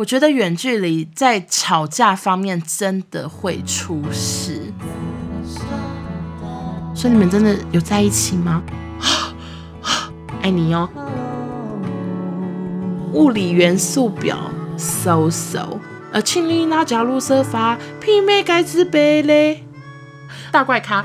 我觉得远距离在吵架方面真的会出事。所以你们真的有在一起吗？爱你哟。物理元素表，so so。呃，请你那加入设法媲美盖茨比嘞。大怪咖，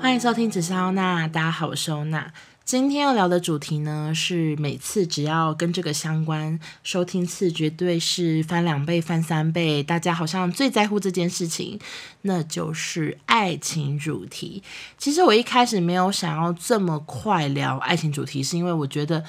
欢迎收听只是欧娜，大家好，我是欧娜。今天要聊的主题呢，是每次只要跟这个相关，收听次绝对是翻两倍、翻三倍。大家好像最在乎这件事情，那就是爱情主题。其实我一开始没有想要这么快聊爱情主题，是因为我觉得。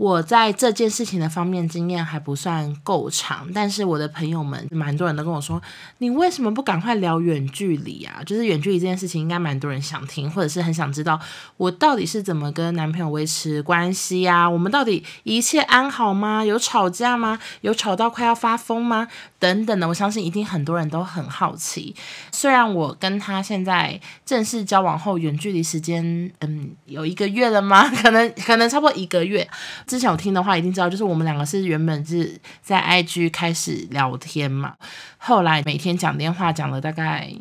我在这件事情的方面经验还不算够长，但是我的朋友们蛮多人都跟我说，你为什么不赶快聊远距离啊？就是远距离这件事情，应该蛮多人想听，或者是很想知道我到底是怎么跟男朋友维持关系呀？我们到底一切安好吗？有吵架吗？有吵到快要发疯吗？等等的，我相信一定很多人都很好奇。虽然我跟他现在正式交往后，远距离时间嗯有一个月了吗？可能可能差不多一个月。之前有听的话，一定知道，就是我们两个是原本是在 IG 开始聊天嘛，后来每天讲电话讲了大概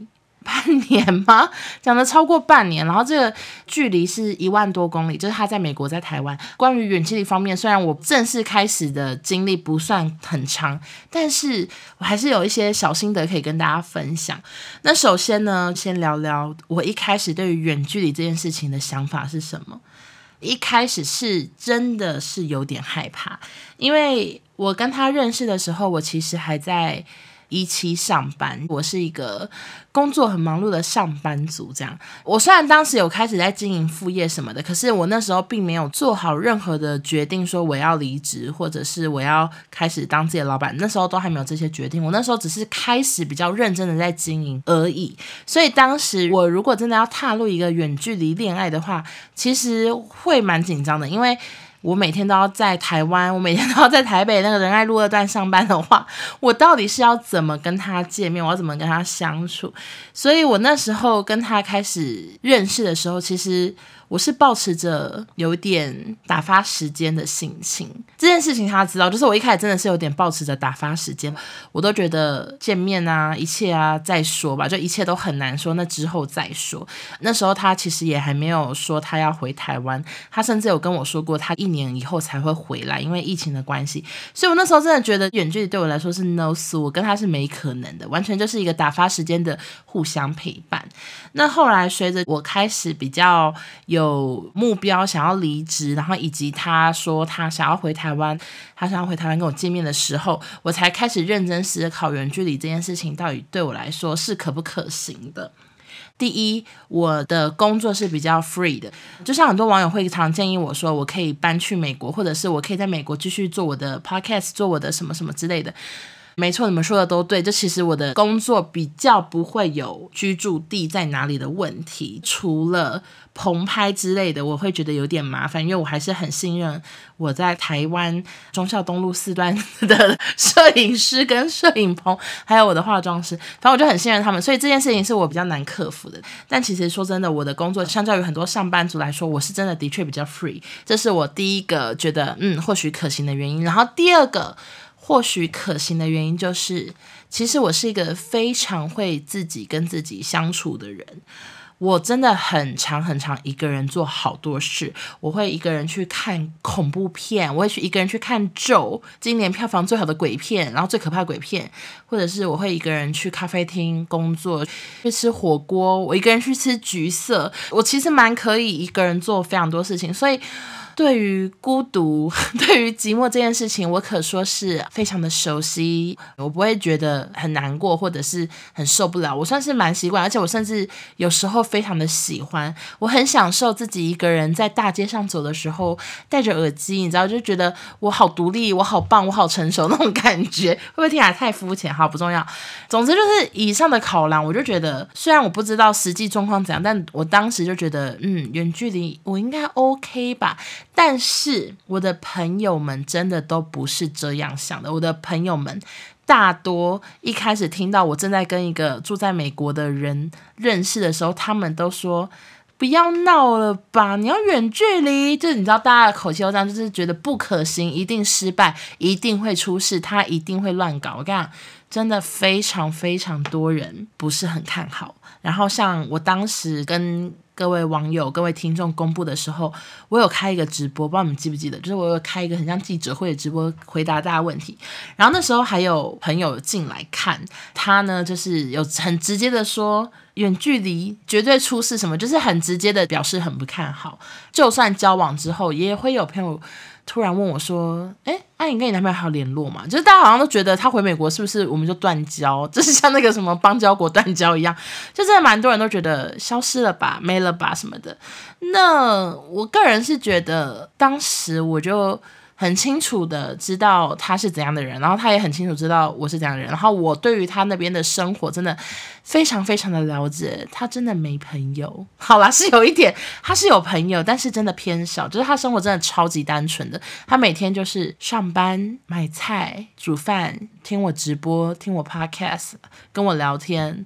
半年吗？讲了超过半年，然后这个距离是一万多公里，就是他在美国，在台湾。关于远距离方面，虽然我正式开始的经历不算很长，但是我还是有一些小心得可以跟大家分享。那首先呢，先聊聊我一开始对于远距离这件事情的想法是什么。一开始是真的是有点害怕，因为我跟他认识的时候，我其实还在一期上班，我是一个工作很忙碌的上班族。这样，我虽然当时有开始在经营副业什么的，可是我那时候并没有做好任何的决定，说我要离职，或者是我要开始当自己的老板。那时候都还没有这些决定，我那时候只是开始比较认真的在经营而已。所以当时我如果真的要踏入一个远距离恋爱的话，其实会蛮紧张的，因为。我每天都要在台湾，我每天都要在台北那个仁爱路二段上班的话，我到底是要怎么跟他见面？我要怎么跟他相处？所以我那时候跟他开始认识的时候，其实。我是抱持着有点打发时间的心情，这件事情他知道，就是我一开始真的是有点抱持着打发时间，我都觉得见面啊，一切啊再说吧，就一切都很难说，那之后再说。那时候他其实也还没有说他要回台湾，他甚至有跟我说过他一年以后才会回来，因为疫情的关系。所以我那时候真的觉得远距离对我来说是 no，s，我跟他是没可能的，完全就是一个打发时间的互相陪伴。那后来随着我开始比较有。有目标想要离职，然后以及他说他想要回台湾，他想要回台湾跟我见面的时候，我才开始认真思考远距离这件事情到底对我来说是可不可行的。第一，我的工作是比较 free 的，就像很多网友会常建议我说，我可以搬去美国，或者是我可以在美国继续做我的 podcast，做我的什么什么之类的。没错，你们说的都对。这其实我的工作比较不会有居住地在哪里的问题，除了棚拍之类的，我会觉得有点麻烦，因为我还是很信任我在台湾忠孝东路四段的 摄影师跟摄影棚，还有我的化妆师，反正我就很信任他们，所以这件事情是我比较难克服的。但其实说真的，我的工作相较于很多上班族来说，我是真的的确比较 free，这是我第一个觉得嗯或许可行的原因。然后第二个。或许可行的原因就是，其实我是一个非常会自己跟自己相处的人。我真的很常很常一个人做好多事。我会一个人去看恐怖片，我会去一个人去看咒，今年票房最好的鬼片，然后最可怕鬼片，或者是我会一个人去咖啡厅工作，去吃火锅，我一个人去吃橘色。我其实蛮可以一个人做非常多事情，所以。对于孤独、对于寂寞这件事情，我可说是非常的熟悉。我不会觉得很难过，或者是很受不了。我算是蛮习惯，而且我甚至有时候非常的喜欢。我很享受自己一个人在大街上走的时候，戴着耳机，你知道，就觉得我好独立，我好棒，我好成熟那种感觉。会不会听起来太肤浅？好，不重要。总之就是以上的考量，我就觉得，虽然我不知道实际状况怎样，但我当时就觉得，嗯，远距离我应该 OK 吧。但是我的朋友们真的都不是这样想的。我的朋友们大多一开始听到我正在跟一个住在美国的人认识的时候，他们都说不要闹了吧！你要远距离，就是你知道大家的口气都这样，就是觉得不可行，一定失败，一定会出事，他一定会乱搞。我跟你讲，真的非常非常多人不是很看好。然后像我当时跟各位网友、各位听众公布的时候，我有开一个直播，不知道你们记不记得？就是我有开一个很像记者会的直播，回答大家问题。然后那时候还有朋友进来看，他呢就是有很直接的说，远距离绝对出事什么，就是很直接的表示很不看好。就算交往之后，也会有朋友。突然问我说：“哎，阿颖跟你男朋友还有联络吗？就是大家好像都觉得他回美国是不是我们就断交？就是像那个什么邦交国断交一样，就真的蛮多人都觉得消失了吧，没了吧什么的。那我个人是觉得，当时我就。”很清楚的知道他是怎样的人，然后他也很清楚知道我是怎样的人，然后我对于他那边的生活真的非常非常的了解。他真的没朋友，好啦，是有一点，他是有朋友，但是真的偏少，就是他生活真的超级单纯的。他每天就是上班、买菜、煮饭、听我直播、听我 podcast、跟我聊天，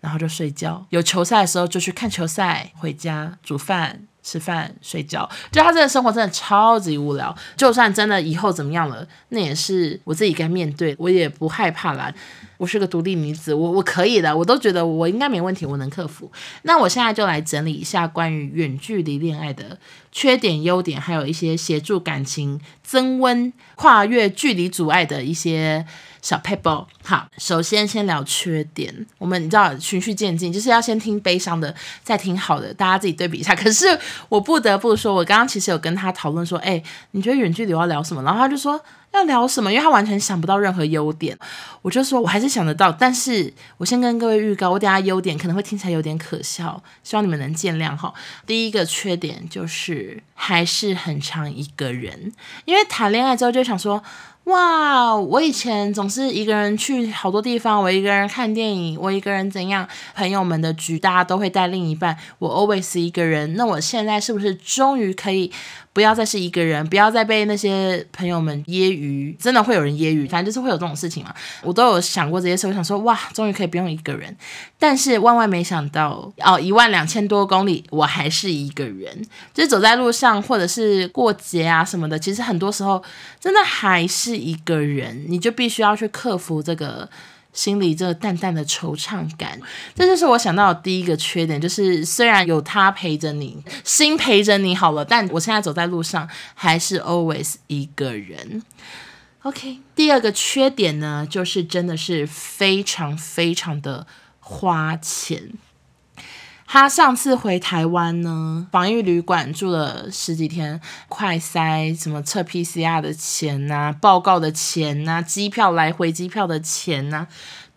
然后就睡觉。有球赛的时候就去看球赛，回家煮饭。吃饭睡觉，就他这个生活真的超级无聊。就算真的以后怎么样了，那也是我自己该面对，我也不害怕啦。我是个独立女子，我我可以的，我都觉得我应该没问题，我能克服。那我现在就来整理一下关于远距离恋爱的缺点、优点，还有一些协助感情增温、跨越距离阻碍的一些。小 pable，好，首先先聊缺点。我们你知道循序渐进，就是要先听悲伤的，再听好的，大家自己对比一下。可是我不得不说，我刚刚其实有跟他讨论说，哎，你觉得远距离要聊什么？然后他就说要聊什么，因为他完全想不到任何优点。我就说我还是想得到，但是我先跟各位预告，我等下优点可能会听起来有点可笑，希望你们能见谅哈。第一个缺点就是还是很常一个人，因为谈恋爱之后就想说。哇，我以前总是一个人去好多地方，我一个人看电影，我一个人怎样？朋友们的局，大家都会带另一半，我 always 一个人。那我现在是不是终于可以？不要再是一个人，不要再被那些朋友们揶揄，真的会有人揶揄，反正就是会有这种事情嘛。我都有想过这些事，我想说，哇，终于可以不用一个人。但是万万没想到，哦，一万两千多公里，我还是一个人，就是走在路上，或者是过节啊什么的，其实很多时候真的还是一个人，你就必须要去克服这个。心里这淡淡的惆怅感，这就是我想到的第一个缺点，就是虽然有他陪着你，心陪着你好了，但我现在走在路上还是 always 一个人。OK，第二个缺点呢，就是真的是非常非常的花钱。他上次回台湾呢，防疫旅馆住了十几天，快筛什么测 PCR 的钱呐、啊，报告的钱呐、啊，机票来回机票的钱呐、啊。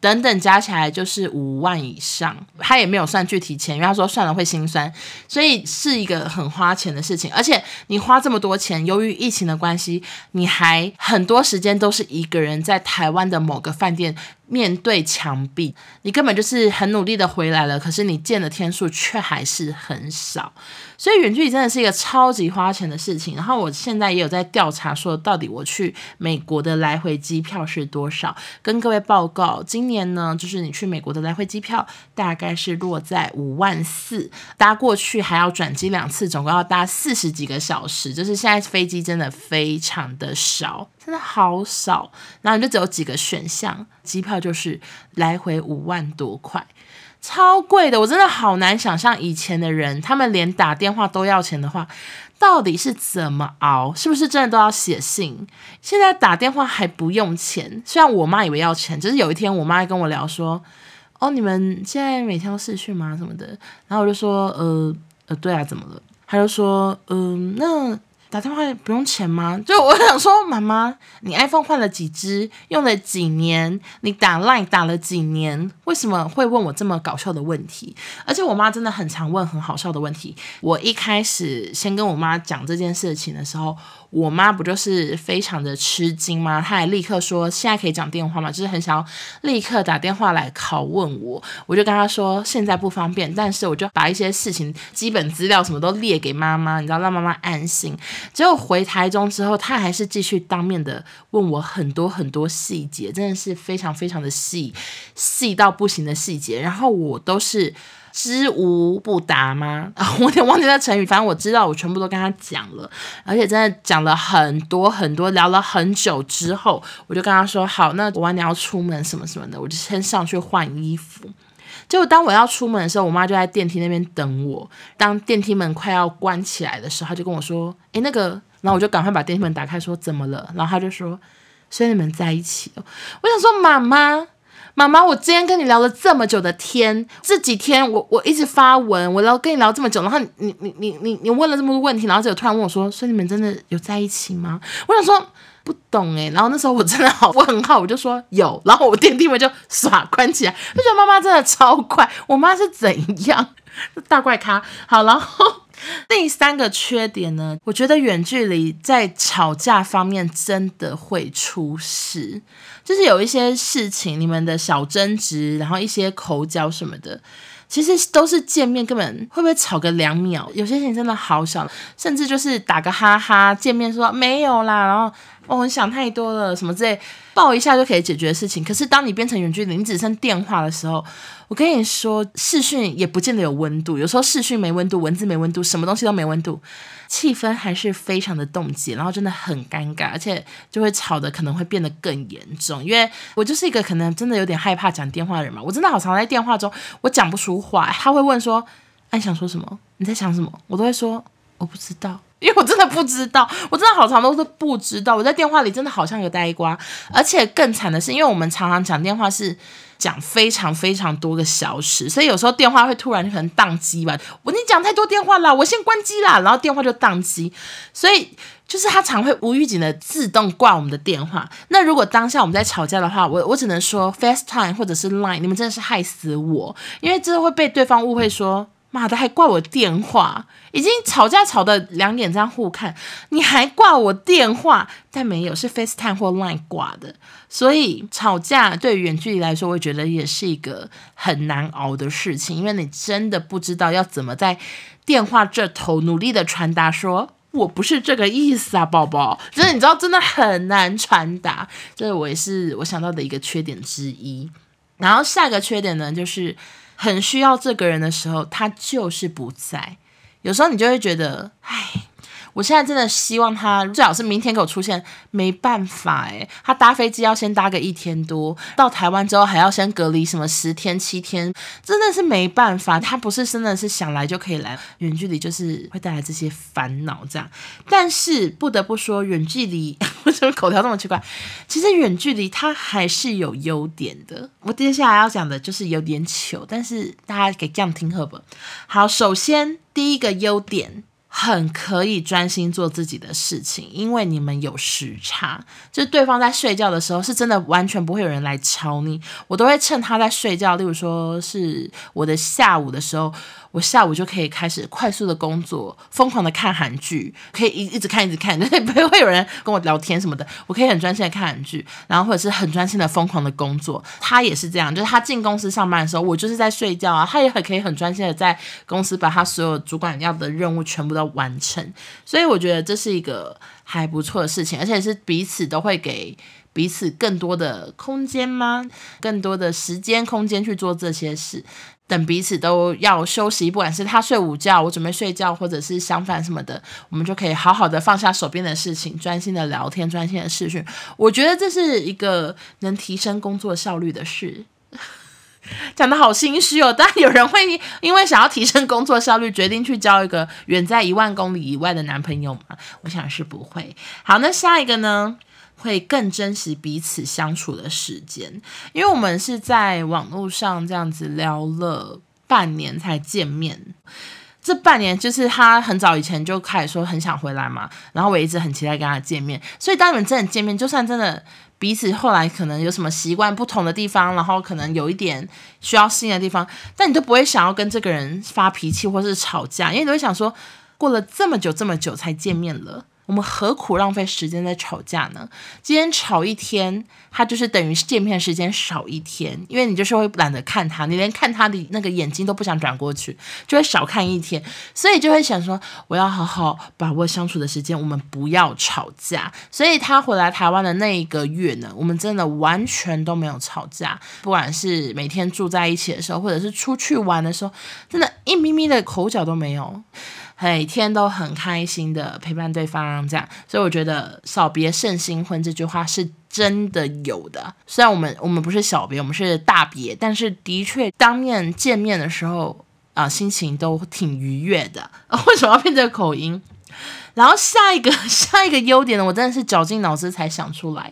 等等加起来就是五万以上，他也没有算具体钱，因为他说算了会心酸，所以是一个很花钱的事情。而且你花这么多钱，由于疫情的关系，你还很多时间都是一个人在台湾的某个饭店面对墙壁，你根本就是很努力的回来了，可是你见的天数却还是很少。所以远距离真的是一个超级花钱的事情。然后我现在也有在调查，说到底我去美国的来回机票是多少？跟各位报告，今年呢，就是你去美国的来回机票大概是落在五万四，搭过去还要转机两次，总共要搭四十几个小时。就是现在飞机真的非常的少，真的好少。然后你就只有几个选项，机票就是来回五万多块。超贵的，我真的好难想象以前的人，他们连打电话都要钱的话，到底是怎么熬？是不是真的都要写信？现在打电话还不用钱，虽然我妈以为要钱，只是有一天我妈跟我聊说：“哦，你们现在每天都视讯吗？什么的？”然后我就说：“呃呃，对啊，怎么了？”她就说：“嗯、那。”打电话不用钱吗？就我想说，妈妈，你 iPhone 换了几只，用了几年？你打 Line 打了几年？为什么会问我这么搞笑的问题？而且我妈真的很常问很好笑的问题。我一开始先跟我妈讲这件事情的时候，我妈不就是非常的吃惊吗？她还立刻说现在可以讲电话吗？就是很想要立刻打电话来拷问我。我就跟她说现在不方便，但是我就把一些事情基本资料什么都列给妈妈，你知道让妈妈安心。结果回台中之后，她还是继续当面的问我很多很多细节，真的是非常非常的细，细到不行的细节。然后我都是知无不答吗？啊，我有点忘记那成语，反正我知道，我全部都跟他讲了，而且真的讲了很多很多，聊了很久之后，我就跟他说：“好，那我晚点要出门什么什么的，我就先上去换衣服。”结果当我要出门的时候，我妈就在电梯那边等我。当电梯门快要关起来的时候，她就跟我说：“诶，那个。”然后我就赶快把电梯门打开，说：“怎么了？”然后她就说：“所以你们在一起了。”我想说：“妈妈。”妈妈，我今天跟你聊了这么久的天，这几天我我一直发文，我聊跟你聊这么久，然后你你你你你问了这么多问题，然后就突然问我说，所以你们真的有在一起吗？我想说不懂诶，然后那时候我真的好问号，我就说有，然后我电梯门就唰关起来，就觉得妈妈真的超快，我妈是怎样大怪咖？好，然后。第三个缺点呢，我觉得远距离在吵架方面真的会出事，就是有一些事情，你们的小争执，然后一些口角什么的，其实都是见面根本会不会吵个两秒，有些事情真的好小，甚至就是打个哈哈，见面说没有啦，然后。哦你、想太多了，什么之类，抱一下就可以解决的事情。可是当你变成远距离，你只剩电话的时候，我跟你说，视讯也不见得有温度。有时候视讯没温度，文字没温度，什么东西都没温度，气氛还是非常的冻结，然后真的很尴尬，而且就会吵得可能会变得更严重。因为我就是一个可能真的有点害怕讲电话的人嘛，我真的好常在电话中我讲不出话，他会问说：“哎，你想说什么？你在想什么？”我都会说：“我不知道。”因为我真的不知道，我真的好长都是不知道。我在电话里真的好像个呆瓜，而且更惨的是，因为我们常常讲电话是讲非常非常多个小时，所以有时候电话会突然可能宕机吧。我你讲太多电话了，我先关机啦，然后电话就宕机。所以就是他常会无预警的自动挂我们的电话。那如果当下我们在吵架的话，我我只能说 FaceTime 或者是 Line，你们真的是害死我，因为真的会被对方误会说。妈的，还挂我电话，已经吵架吵得两眼这样互看，你还挂我电话？但没有，是 FaceTime 或 Line 挂的。所以吵架对远距离来说，我觉得也是一个很难熬的事情，因为你真的不知道要怎么在电话这头努力的传达，说我不是这个意思啊，宝宝。真的，你知道，真的很难传达，这我也是我想到的一个缺点之一。然后下一个缺点呢，就是。很需要这个人的时候，他就是不在。有时候你就会觉得，唉。我现在真的希望他最好是明天给我出现，没办法诶，他搭飞机要先搭个一天多，到台湾之后还要先隔离什么十天七天，真的是没办法。他不是真的是想来就可以来，远距离就是会带来这些烦恼这样。但是不得不说，远距离 为什么口条这么奇怪？其实远距离它还是有优点的。我接下来要讲的就是有点糗，但是大家给这样听好不？好，首先第一个优点。很可以专心做自己的事情，因为你们有时差，就是对方在睡觉的时候，是真的完全不会有人来吵你。我都会趁他在睡觉，例如说是我的下午的时候。我下午就可以开始快速的工作，疯狂的看韩剧，可以一一直看一直看，就是 不会有人跟我聊天什么的，我可以很专心的看韩剧，然后或者是很专心的疯狂的工作。他也是这样，就是他进公司上班的时候，我就是在睡觉啊，他也很可以很专心的在公司把他所有主管要的任务全部都完成。所以我觉得这是一个还不错的事情，而且是彼此都会给彼此更多的空间吗？更多的时间空间去做这些事。等彼此都要休息，不管是他睡午觉，我准备睡觉，或者是相反什么的，我们就可以好好的放下手边的事情，专心的聊天，专心的视讯。我觉得这是一个能提升工作效率的事。讲得好心虚哦，当然有人会因为想要提升工作效率，决定去交一个远在一万公里以外的男朋友吗？我想是不会。好，那下一个呢？会更珍惜彼此相处的时间，因为我们是在网络上这样子聊了半年才见面。这半年就是他很早以前就开始说很想回来嘛，然后我一直很期待跟他见面。所以当你们真的见面，就算真的彼此后来可能有什么习惯不同的地方，然后可能有一点需要适应的地方，但你都不会想要跟这个人发脾气或是吵架，因为你会想说，过了这么久这么久才见面了。我们何苦浪费时间在吵架呢？今天吵一天，他就是等于见面时间少一天，因为你就是会懒得看他，你连看他的那个眼睛都不想转过去，就会少看一天，所以就会想说，我要好好把握相处的时间，我们不要吵架。所以他回来台湾的那一个月呢，我们真的完全都没有吵架，不管是每天住在一起的时候，或者是出去玩的时候，真的，一咪咪的口角都没有。每天都很开心的陪伴对方，这样，所以我觉得“少别胜新婚”这句话是真的有的。虽然我们我们不是小别，我们是大别，但是的确当面见面的时候啊、心情都挺愉悦的。为什么要变这个口音？然后下一个 下一个优点呢，我真的是绞尽脑汁才想出来。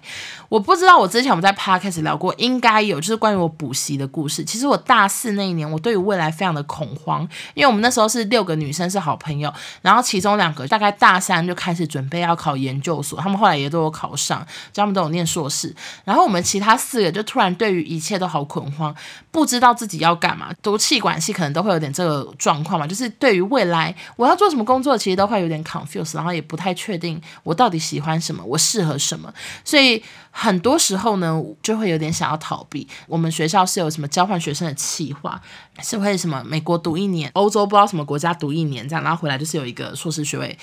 我不知道我之前我们在 podcast 聊过，应该有，就是关于我补习的故事。其实我大四那一年，我对于未来非常的恐慌，因为我们那时候是六个女生是好朋友，然后其中两个大概大三就开始准备要考研究所，他们后来也都有考上，他们都有念硕士。然后我们其他四个就突然对于一切都好恐慌，不知道自己要干嘛。读气管系可能都会有点这个状况嘛，就是对于未来我要做什么工作，其实都会有点 confuse，然后也不太确定我到底喜欢什么，我适合什么，所以。很多时候呢，就会有点想要逃避。我们学校是有什么交换学生的计划，是会什么美国读一年，欧洲不知道什么国家读一年这样，然后回来就是有一个硕士学位。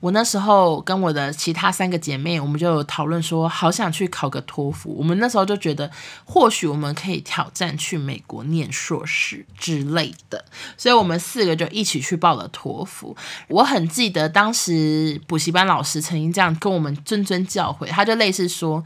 我那时候跟我的其他三个姐妹，我们就讨论说，好想去考个托福。我们那时候就觉得，或许我们可以挑战去美国念硕士之类的。所以我们四个就一起去报了托福。我很记得当时补习班老师曾经这样跟我们谆谆教诲，他就类似说，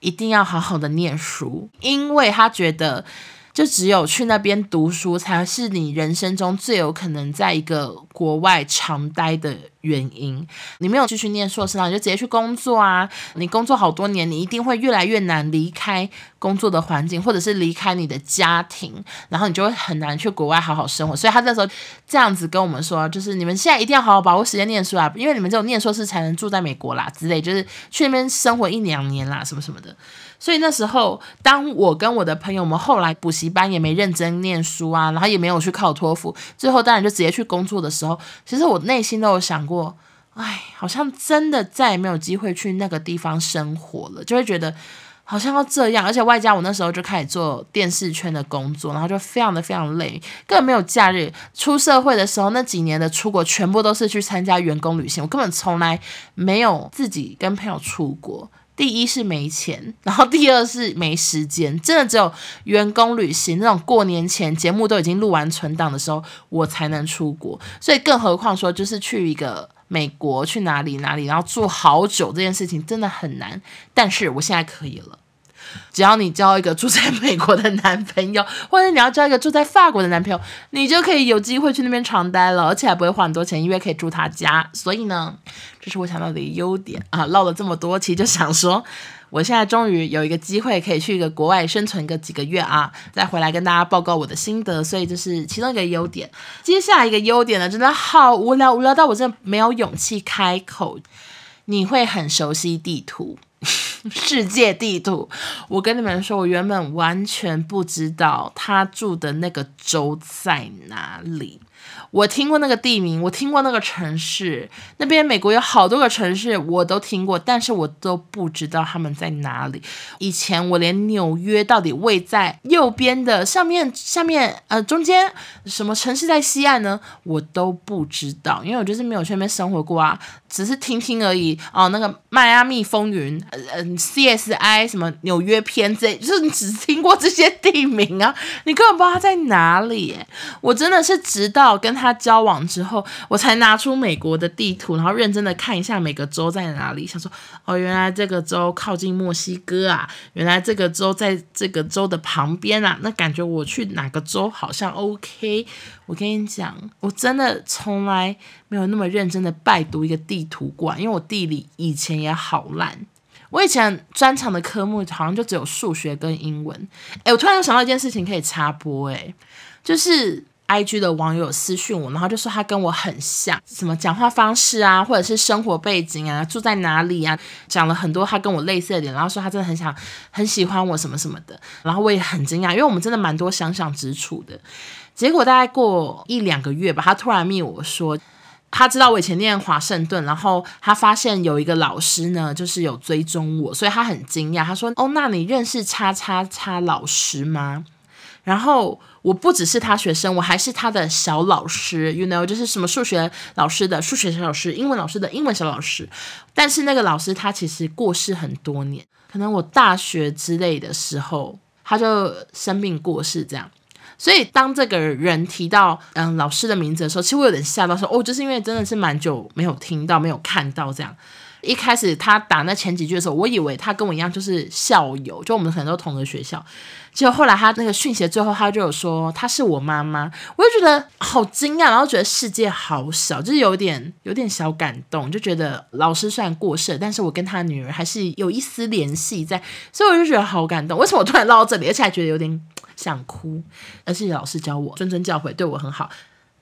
一定要好好的念书，因为他觉得。就只有去那边读书，才是你人生中最有可能在一个国外长待的原因。你没有继续念硕士，你就直接去工作啊！你工作好多年，你一定会越来越难离开工作的环境，或者是离开你的家庭，然后你就会很难去国外好好生活。所以他那时候这样子跟我们说，就是你们现在一定要好好把握时间念书啊，因为你们只有念硕士才能住在美国啦之类，就是去那边生活一两年啦，什么什么的。所以那时候，当我跟我的朋友们后来补习班也没认真念书啊，然后也没有去考托福，最后当然就直接去工作的时候，其实我内心都有想过，哎，好像真的再也没有机会去那个地方生活了，就会觉得好像要这样，而且外加我那时候就开始做电视圈的工作，然后就非常的非常累，根本没有假日。出社会的时候那几年的出国，全部都是去参加员工旅行，我根本从来没有自己跟朋友出国。第一是没钱，然后第二是没时间，真的只有员工旅行那种过年前节目都已经录完存档的时候，我才能出国。所以更何况说就是去一个美国，去哪里哪里，然后住好久这件事情真的很难。但是我现在可以了。只要你交一个住在美国的男朋友，或者你要交一个住在法国的男朋友，你就可以有机会去那边长待了，而且还不会花很多钱，因为可以住他家。所以呢，这是我想到的一个优点啊。唠了这么多，其实就想说，我现在终于有一个机会可以去一个国外生存个几个月啊，再回来跟大家报告我的心得。所以这是其中一个优点。接下来一个优点呢，真的好无聊，无聊到我真的没有勇气开口。你会很熟悉地图。世界地图，我跟你们说，我原本完全不知道他住的那个州在哪里。我听过那个地名，我听过那个城市，那边美国有好多个城市，我都听过，但是我都不知道他们在哪里。以前我连纽约到底位在右边的上面、下面、呃中间，什么城市在西岸呢？我都不知道，因为我就是没有去那边生活过啊，只是听听而已。哦，那个迈阿密风云，嗯、CSI 什么纽约篇这，就是你只听过这些地名啊，你根本不知道它在哪里。我真的是直到跟他交往之后，我才拿出美国的地图，然后认真的看一下每个州在哪里。想说，哦，原来这个州靠近墨西哥啊，原来这个州在这个州的旁边啊。那感觉我去哪个州好像 OK。我跟你讲，我真的从来没有那么认真的拜读一个地图过，因为我地理以前也好烂。我以前专长的科目好像就只有数学跟英文。诶，我突然又想到一件事情可以插播，诶，就是。IG 的网友私讯我，然后就说他跟我很像，什么讲话方式啊，或者是生活背景啊，住在哪里啊，讲了很多他跟我类似的点，然后说他真的很想很喜欢我什么什么的，然后我也很惊讶，因为我们真的蛮多相像之处的。结果大概过一两个月吧，他突然密我说，他知道我以前念华盛顿，然后他发现有一个老师呢，就是有追踪我，所以他很惊讶。他说：“哦，那你认识叉叉叉老师吗？”然后我不只是他学生，我还是他的小老师，you know，就是什么数学老师的数学小老师，英文老师的英文小老师。但是那个老师他其实过世很多年，可能我大学之类的时候他就生病过世这样。所以当这个人提到嗯老师的名字的时候，其实我有点吓到说，哦，就是因为真的是蛮久没有听到、没有看到这样。一开始他打那前几句的时候，我以为他跟我一样就是校友，就我们可能都同个学校。结果后来他那个讯息最后他就有说他是我妈妈，我就觉得好惊讶，然后觉得世界好小，就是有点有点小感动，就觉得老师虽然过世，但是我跟他女儿还是有一丝联系在，所以我就觉得好感动。为什么我突然唠到这里，而且还觉得有点想哭？而且老师教我谆谆教诲，对我很好。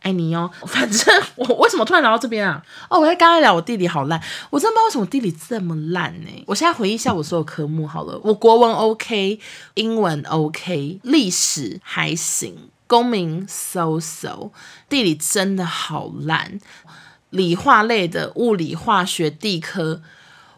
爱你哦，反正我为什么突然聊到这边啊？哦，我在刚才聊我地理好烂，我真的不知道为什么地理这么烂呢？我现在回忆一下我所有科目好了，我国文 OK，英文 OK，历史还行，公民 so so，地理真的好烂。理化类的物理、化学、地科，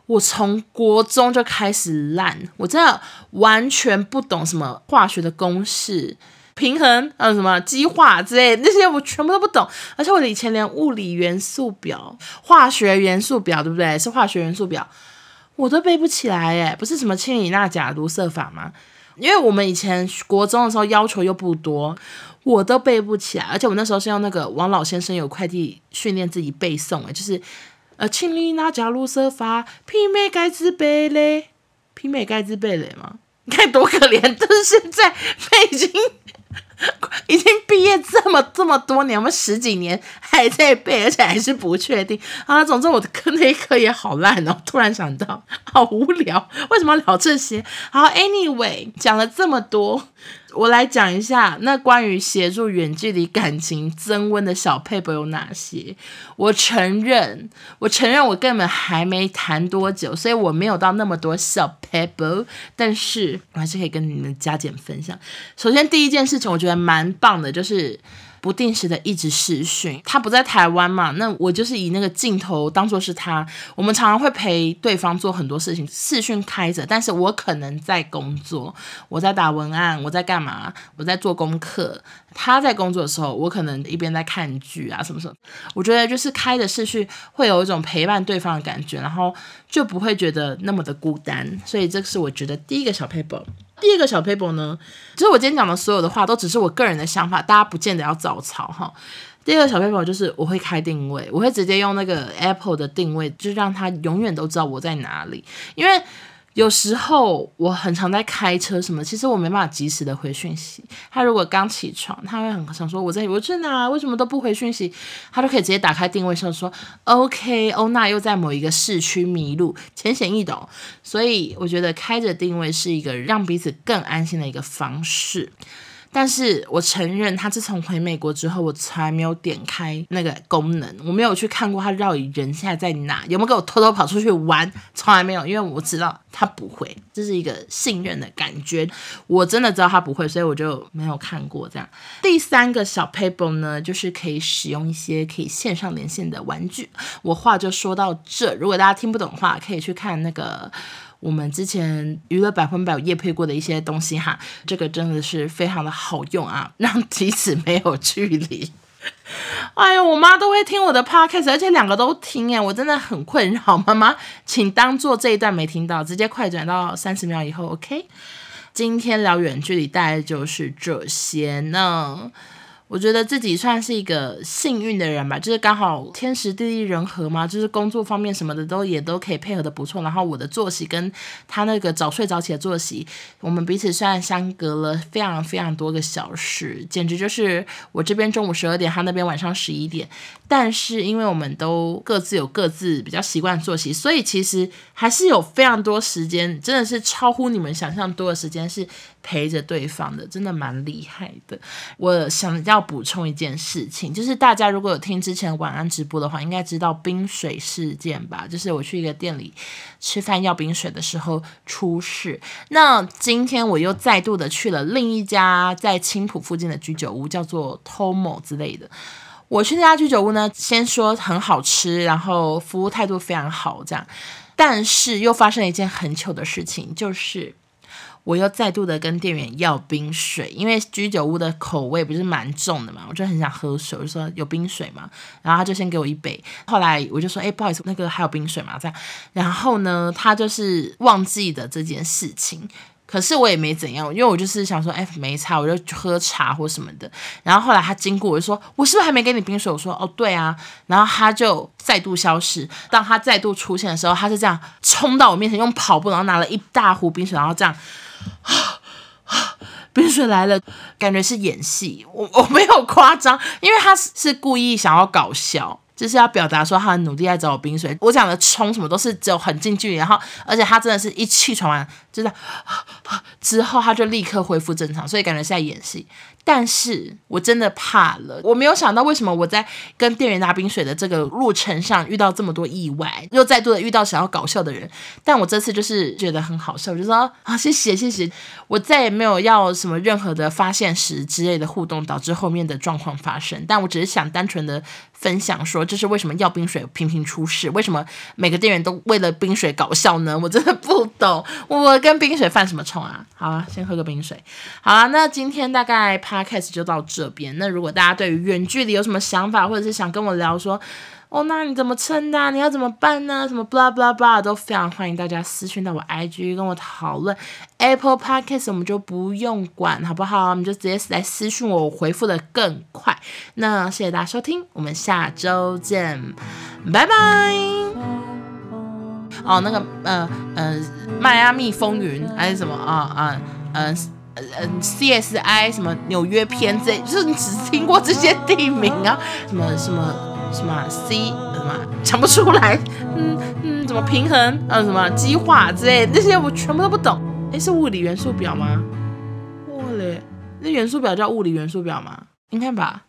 我从国中就开始烂，我真的完全不懂什么化学的公式。平衡还有什么激化之类那些我全部都不懂，而且我以前连物理元素表、化学元素表，对不对？是化学元素表，我都背不起来耶。不是什么氢锂钠钾卢瑟法吗？因为我们以前国中的时候要求又不多，我都背不起来。而且我那时候是用那个王老先生有快递训练自己背诵，诶，就是呃氢锂钠钾卢瑟法，媲美盖兹贝雷，媲美盖兹贝雷吗？你看多可怜，但是现在已经。已经毕业这么这么多年，我们十几年还在背，而且还是不确定啊。总之，我的课那一科也好烂哦。突然想到，好无聊，为什么要聊这些？好，Anyway，讲了这么多。我来讲一下，那关于协助远距离感情增温的小撇步有哪些？我承认，我承认我根本还没谈多久，所以我没有到那么多小撇步，但是我还是可以跟你们加减分享。首先，第一件事情我觉得蛮棒的，就是。不定时的一直视讯，他不在台湾嘛，那我就是以那个镜头当做是他。我们常常会陪对方做很多事情，视讯开着，但是我可能在工作，我在打文案，我在干嘛，我在做功课。他在工作的时候，我可能一边在看剧啊什么什么。我觉得就是开着视讯会有一种陪伴对方的感觉，然后就不会觉得那么的孤单。所以这是我觉得第一个小 paper。第二个小 paper 呢，就是我今天讲的所有的话都只是我个人的想法，大家不见得要照抄哈。第二个小 paper 就是我会开定位，我会直接用那个 Apple 的定位，就让他永远都知道我在哪里，因为。有时候我很常在开车什么，其实我没办法及时的回讯息。他如果刚起床，他会很想说我在我在哪，为什么都不回讯息？他都可以直接打开定位上说 OK，欧娜又在某一个市区迷路，浅显易懂。所以我觉得开着定位是一个让彼此更安心的一个方式。但是我承认，他自从回美国之后，我从来没有点开那个功能，我没有去看过他到底人现在在哪，有没有给我偷偷跑出去玩，从来没有，因为我知道他不会，这是一个信任的感觉，我真的知道他不会，所以我就没有看过这样。第三个小 paper 呢，就是可以使用一些可以线上连线的玩具。我话就说到这，如果大家听不懂的话，可以去看那个。我们之前娱乐百分百夜配过的一些东西哈，这个真的是非常的好用啊，让彼此没有距离。哎呦，我妈都会听我的 podcast，而且两个都听哎，我真的很困扰。妈妈，请当做这一段没听到，直接快转到三十秒以后，OK？今天聊远距离，大概就是这些呢。我觉得自己算是一个幸运的人吧，就是刚好天时地利人和嘛，就是工作方面什么的都也都可以配合的不错。然后我的作息跟他那个早睡早起的作息，我们彼此虽然相隔了非常非常多个小时，简直就是我这边中午十二点，他那边晚上十一点。但是因为我们都各自有各自比较习惯作息，所以其实还是有非常多时间，真的是超乎你们想象多的时间是陪着对方的，真的蛮厉害的。我想要补充一件事情，就是大家如果有听之前晚安直播的话，应该知道冰水事件吧？就是我去一个店里吃饭要冰水的时候出事。那今天我又再度的去了另一家在青浦附近的居酒屋，叫做 Tomo 之类的。我去那家居酒屋呢，先说很好吃，然后服务态度非常好，这样，但是又发生了一件很糗的事情，就是。我又再度的跟店员要冰水，因为居酒屋的口味不是蛮重的嘛，我就很想喝水，我就说有冰水嘛，然后他就先给我一杯，后来我就说，哎、不好意思，那个还有冰水嘛？这样，然后呢，他就是忘记的这件事情，可是我也没怎样，因为我就是想说，哎、欸，没差，我就喝茶或什么的。然后后来他经过，我就说，我是不是还没给你冰水？我说，哦，对啊。然后他就再度消失。当他再度出现的时候，他是这样冲到我面前，用跑步，然后拿了一大壶冰水，然后这样。啊！冰水来了，感觉是演戏，我我没有夸张，因为他是是故意想要搞笑，就是要表达说他很努力在找我冰水。我讲的冲什么都是只有很近距离，然后而且他真的是一气喘完，就是、啊啊、之后他就立刻恢复正常，所以感觉是在演戏。但是我真的怕了，我没有想到为什么我在跟店员拿冰水的这个路程上遇到这么多意外，又再度的遇到想要搞笑的人。但我这次就是觉得很好笑，我就说啊，谢谢谢谢，我再也没有要什么任何的发现时之类的互动，导致后面的状况发生。但我只是想单纯的分享说，这是为什么要冰水频频出事，为什么每个店员都为了冰水搞笑呢？我真的不懂，我跟冰水犯什么冲啊？好啊，先喝个冰水。好啊，那今天大概 Podcast 就到这边。那如果大家对于远距离有什么想法，或者是想跟我聊说，哦，那你怎么撑的？你要怎么办呢？什么 blah blah blah 都非常欢迎大家私讯到我 IG 跟我讨论。Apple Podcast 我们就不用管，好不好？我们就直接来私讯我，回复的更快。那谢谢大家收听，我们下周见，拜拜。哦，那个呃呃，迈阿密风云还是什么啊啊嗯。嗯，CSI 什么纽约篇这，就是你只听过这些地名啊，什么什么什么 C 什么讲不出来，嗯嗯，怎么平衡，呃，什么激化之类的，那些我全部都不懂。诶，是物理元素表吗？我嘞，那元素表叫物理元素表吗？应该吧。